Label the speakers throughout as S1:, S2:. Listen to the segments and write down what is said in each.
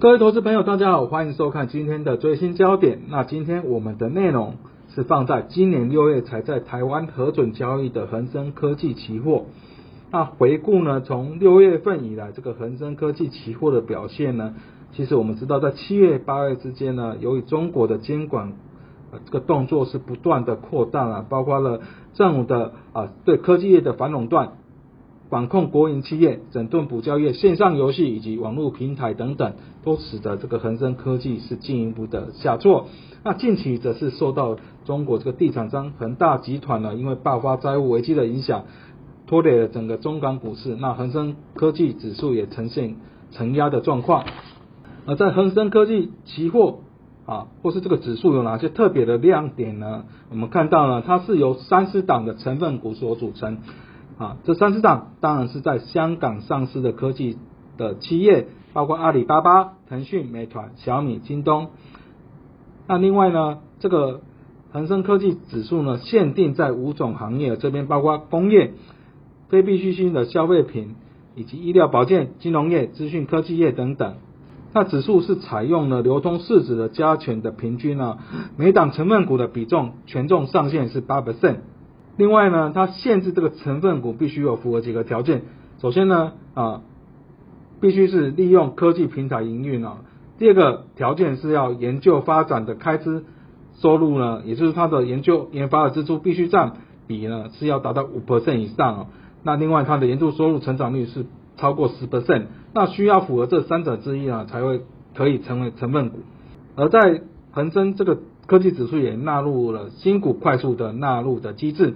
S1: 各位投资朋友，大家好，欢迎收看今天的最新焦点。那今天我们的内容是放在今年六月才在台湾核准交易的恒生科技期货。那回顾呢，从六月份以来，这个恒生科技期货的表现呢，其实我们知道，在七月、八月之间呢，由于中国的监管，呃，这个动作是不断的扩大了，包括了政府的啊对科技业的反垄断。管控国营企业、整顿补教业、线上游戏以及网络平台等等，都使得这个恒生科技是进一步的下挫。那近期则是受到中国这个地产商恒大集团呢，因为爆发债务危机的影响，拖累了整个中港股市。那恒生科技指数也呈现承压的状况。而在恒生科技期货啊，或是这个指数有哪些特别的亮点呢？我们看到呢，它是由三十档的成分股所组成。啊，这三十档当然是在香港上市的科技的企业，包括阿里巴巴、腾讯、美团、小米、京东。那另外呢，这个恒生科技指数呢，限定在五种行业，这边包括工业、非必需性的消费品，以及医疗保健、金融业、资讯科技业等等。那指数是采用了流通市值的加权的平均呢，每档成分股的比重权重上限是八 percent。另外呢，它限制这个成分股必须有符合几个条件。首先呢，啊，必须是利用科技平台营运啊。第二个条件是要研究发展的开支收入呢，也就是它的研究研发的支出必须占比呢是要达到五 percent 以上哦。那另外它的研究收入成长率是超过十 percent，那需要符合这三者之一啊，才会可以成为成分股。而在恒生这个。科技指数也纳入了新股快速的纳入的机制。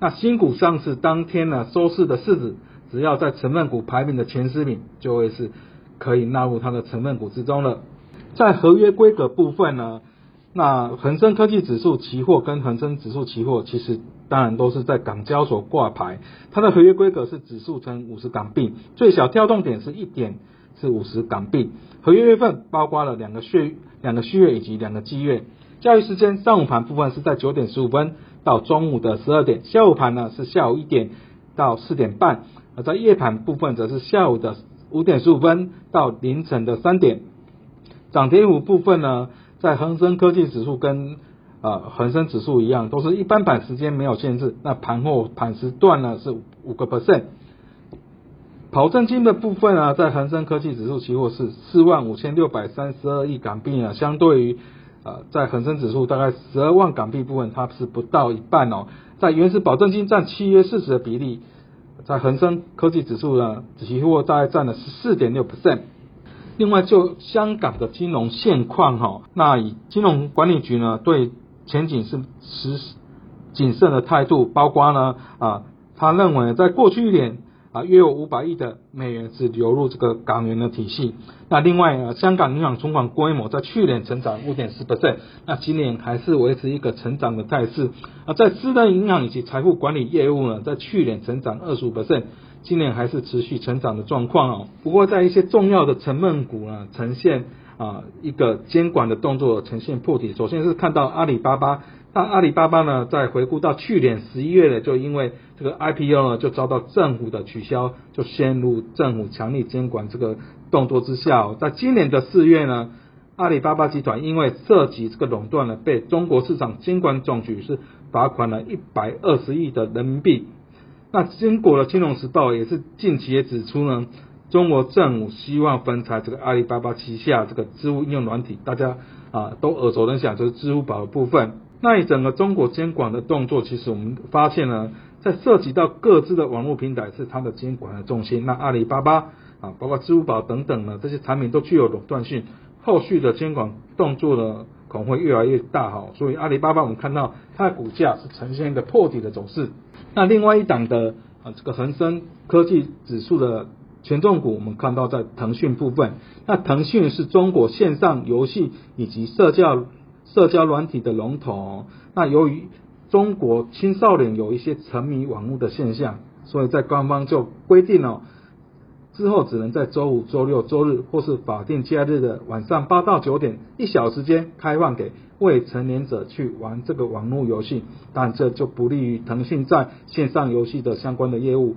S1: 那新股上市当天呢，收市的市值只要在成分股排名的前十名，就会是可以纳入它的成分股之中了。在合约规格部分呢，那恒生科技指数期货跟恒生指数期货其实当然都是在港交所挂牌，它的合约规格是指数乘五十港币，最小跳动点是一点是五十港币，合约月份包括了两个续两个续月以及两个季月。交易时间，上午盘部分是在九点十五分到中午的十二点，下午盘呢是下午一点到四点半，而在夜盘部分则是下午的五点十五分到凌晨的三点。涨跌幅部分呢，在恒生科技指数跟呃恒生指数一样，都是一般盘时间没有限制，那盘后盘时段呢是五个 percent。保证金的部分呢，在恒生科技指数期货是四万五千六百三十二亿港币啊，相对于。呃，在恒生指数大概十二万港币部分，它是不到一半哦。在原始保证金占契约事实的比例，在恒生科技指数呢，期货大概占了十四点六 percent。另外，就香港的金融现况哈，那以金融管理局呢对前景是持谨慎的态度，包括呢啊，他认为在过去一年。啊，约有五百亿的美元是流入这个港元的体系。那另外啊，香港银行存款规模在去年成长五点四 percent，那今年还是维持一个成长的态势。啊，在私人银行以及财富管理业务呢，在去年成长二十五 percent，今年还是持续成长的状况哦。不过在一些重要的成分股呢，呈现啊一个监管的动作呈现破底。首先是看到阿里巴巴。那阿里巴巴呢，在回顾到去年十一月呢，就因为这个 IPO 呢，就遭到政府的取消，就陷入政府强力监管这个动作之下。在今年的四月呢，阿里巴巴集团因为涉及这个垄断呢，被中国市场监管总局是罚款了一百二十亿的人民币。那经过了金融时报也是近期也指出呢，中国政府希望分拆这个阿里巴巴旗下这个支付应用软体，大家啊都耳熟能详，就是支付宝的部分。那一整个中国监管的动作，其实我们发现呢，在涉及到各自的网络平台是它的监管的重心。那阿里巴巴啊，包括支付宝等等呢，这些产品都具有垄断性，后续的监管动作呢，可能会越来越大哈。所以阿里巴巴我们看到它的股价是呈现一个破底的走势。那另外一档的啊这个恒生科技指数的权重股，我们看到在腾讯部分，那腾讯是中国线上游戏以及社交。社交软体的龙头，那由于中国青少年有一些沉迷网络的现象，所以在官方就规定了，之后只能在周五、周六、周日或是法定假日的晚上八到九点一小时间开放给未成年者去玩这个网络游戏，但这就不利于腾讯在线上游戏的相关的业务。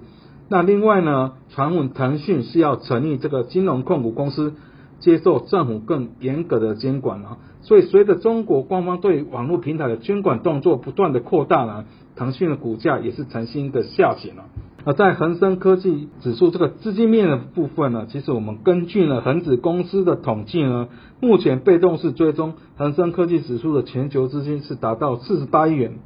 S1: 那另外呢，传闻腾讯是要成立这个金融控股公司。接受政府更严格的监管了。所以随着中国官方对网络平台的监管动作不断的扩大呢，腾讯的股价也是呈现一个下行了。而在恒生科技指数这个资金面的部分呢，其实我们根据呢恒指公司的统计呢，目前被动式追踪恒生科技指数的全球资金是达到四十八亿元。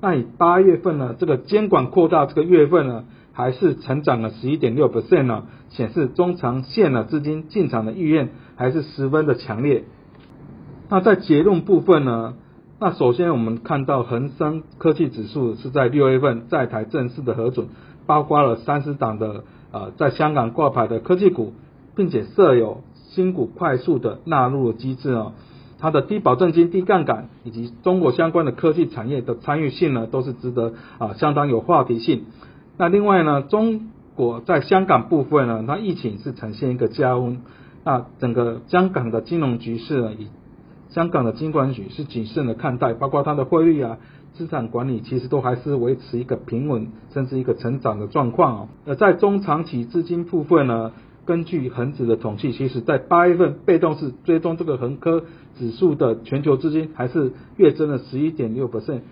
S1: 那以八月份呢，这个监管扩大这个月份呢，还是成长了十一点六 percent 呢，显示中长线的资金进场的意愿还是十分的强烈。那在结论部分呢，那首先我们看到恒生科技指数是在六月份在台正式的核准，包括了三十档的呃在香港挂牌的科技股，并且设有新股快速的纳入机制哦。它的低保证金、低杠杆以及中国相关的科技产业的参与性呢，都是值得啊相当有话题性。那另外呢，中国在香港部分呢，它疫情是呈现一个加温，那整个香港的金融局势呢，以香港的金管局是谨慎的看待，包括它的汇率啊、资产管理，其实都还是维持一个平稳甚至一个成长的状况哦。而在中长期资金部分呢？根据恒指的统计，其实在八月份被动式追踪这个恒科指数的全球资金还是月增了十一点六 percent，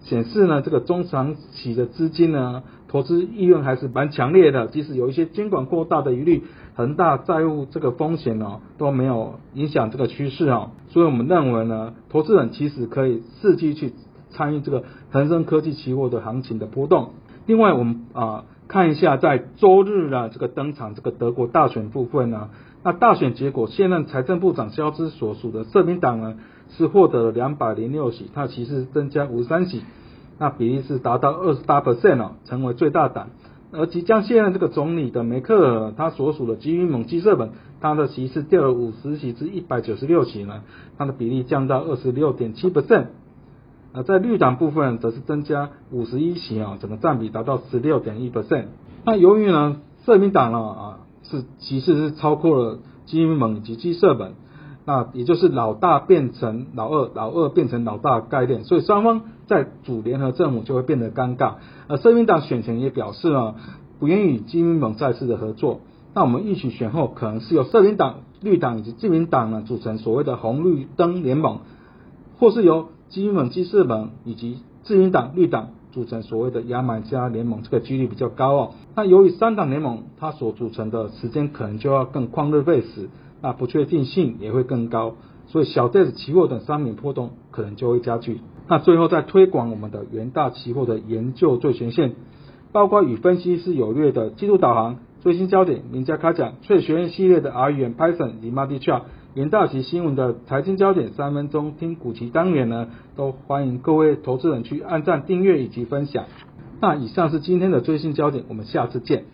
S1: 显示呢这个中长期的资金呢投资意愿还是蛮强烈的，即使有一些监管过大的疑虑，恒大债务这个风险呢都没有影响这个趋势啊，所以我们认为呢，投资人其实可以伺机去参与这个恒生科技期货的行情的波动。另外，我们啊。看一下，在周日呢，这个登场这个德国大选部分呢，那大选结果，现任财政部长肖兹所属的社民党呢，是获得了两百零六席，它其实增加五十三席，那比例是达到二十八 percent 哦，成为最大党。而即将卸任这个总理的梅克尔，他所属的基因盟基社本，他的席次掉了五十席至一百九十六席呢，它的比例降到二十六点七 percent。啊，在绿党部分则是增加五十一席啊，整个占比达到十六点一 percent。那由于呢，社民党呢啊是其实是超过了基民盟以及基社本，那也就是老大变成老二，老二变成老大概念，所以双方在组联合政府就会变得尴尬。而社民党选前也表示呢，不愿与基民盟再次的合作。那我们一起选后，可能是由社民党、绿党以及自民党呢组成所谓的红绿灯联盟，或是由基民盟、基社盟以及自民党、绿党组成所谓的牙买加联盟，这个几率比较高哦。那由于三党联盟它所组成的时间可能就要更旷日费时，那不确定性也会更高，所以小跌子期货等商品波动可能就会加剧。那最后再推广我们的元大期货的研究最前线，包括与分析师有略的季度导航、最新焦点、名家开讲、翠学院系列的 R 语言、Python 以及 Multi Chart。元大旗新闻的财经焦点三分钟听股期单元呢，都欢迎各位投资人去按赞、订阅以及分享。那以上是今天的最新焦点，我们下次见。